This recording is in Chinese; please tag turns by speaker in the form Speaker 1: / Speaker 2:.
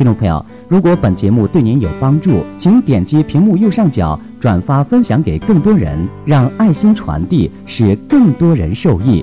Speaker 1: 听众朋友如果本节目对您有帮助请点击屏幕右上角转发分享给更多人让爱心传递使更多人受益。